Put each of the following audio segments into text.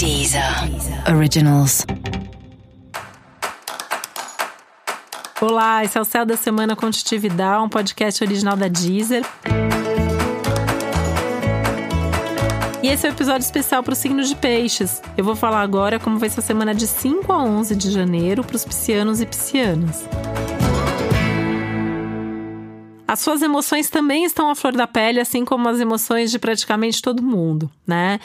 Deezer Originals. Olá, esse é o Céu da Semana com um podcast original da Deezer. E esse é o um episódio especial para o signo de peixes. Eu vou falar agora como vai ser a semana de 5 a 11 de janeiro para os piscianos e piscianas. As suas emoções também estão à flor da pele, assim como as emoções de praticamente todo mundo, né?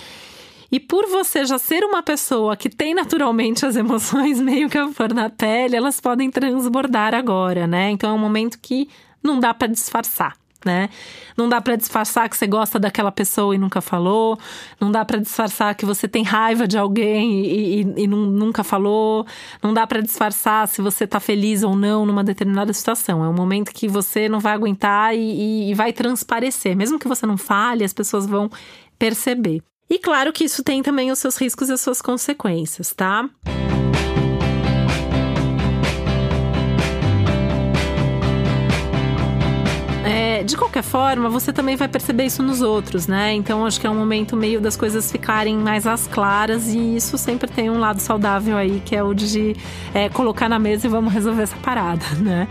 E por você já ser uma pessoa que tem naturalmente as emoções meio que à flor da pele, elas podem transbordar agora, né? Então é um momento que não dá para disfarçar né? Não dá para disfarçar que você gosta daquela pessoa e nunca falou, não dá para disfarçar que você tem raiva de alguém e, e, e nunca falou, não dá para disfarçar se você tá feliz ou não numa determinada situação. É um momento que você não vai aguentar e, e vai transparecer, mesmo que você não fale, as pessoas vão perceber. E claro que isso tem também os seus riscos e as suas consequências, tá? de qualquer forma, você também vai perceber isso nos outros, né? Então acho que é um momento meio das coisas ficarem mais às claras e isso sempre tem um lado saudável aí, que é o de é, colocar na mesa e vamos resolver essa parada, né?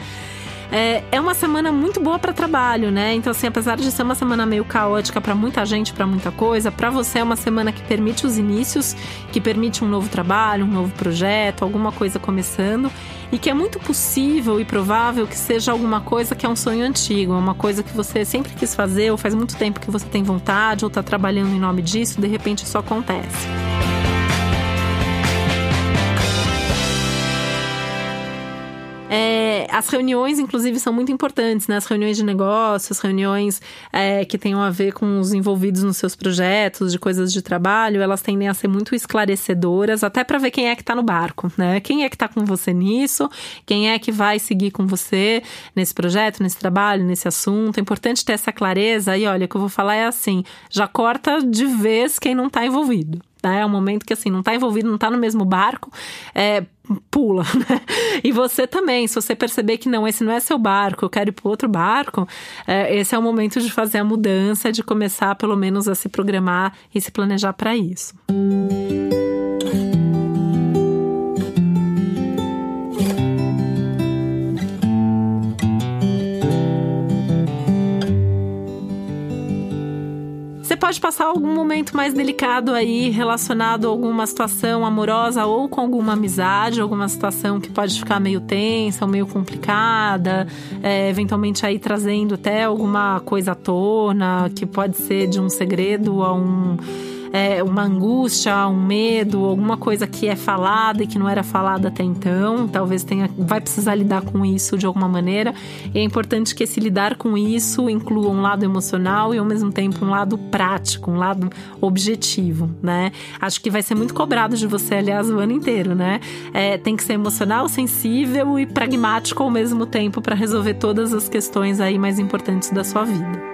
É, é uma semana muito boa para trabalho, né? Então, assim, apesar de ser uma semana meio caótica para muita gente, para muita coisa, para você é uma semana que permite os inícios, que permite um novo trabalho, um novo projeto, alguma coisa começando e que é muito possível e provável que seja alguma coisa que é um sonho antigo, uma coisa que você sempre quis fazer, ou faz muito tempo que você tem vontade, ou está trabalhando em nome disso, de repente isso acontece. É, as reuniões, inclusive, são muito importantes, né? As reuniões de negócios, reuniões é, que tenham a ver com os envolvidos nos seus projetos, de coisas de trabalho, elas tendem a ser muito esclarecedoras, até para ver quem é que está no barco, né? Quem é que está com você nisso, quem é que vai seguir com você nesse projeto, nesse trabalho, nesse assunto. É importante ter essa clareza. E olha, o que eu vou falar é assim: já corta de vez quem não está envolvido. Né? É um momento que assim, não está envolvido, não está no mesmo barco, é, pula, né? E você também, se você perceber que não, esse não é seu barco, eu quero ir para outro barco, é, esse é o momento de fazer a mudança, de começar pelo menos a se programar e se planejar para isso. Música pode passar algum momento mais delicado aí relacionado a alguma situação amorosa ou com alguma amizade, alguma situação que pode ficar meio tensa ou meio complicada, é, eventualmente aí trazendo até alguma coisa à tona, que pode ser de um segredo a um é, uma angústia, um medo, alguma coisa que é falada e que não era falada até então. Talvez tenha, vai precisar lidar com isso de alguma maneira. E é importante que esse lidar com isso inclua um lado emocional e ao mesmo tempo um lado prático, um lado objetivo, né? Acho que vai ser muito cobrado de você, aliás, o ano inteiro, né? É, tem que ser emocional, sensível e pragmático ao mesmo tempo para resolver todas as questões aí mais importantes da sua vida.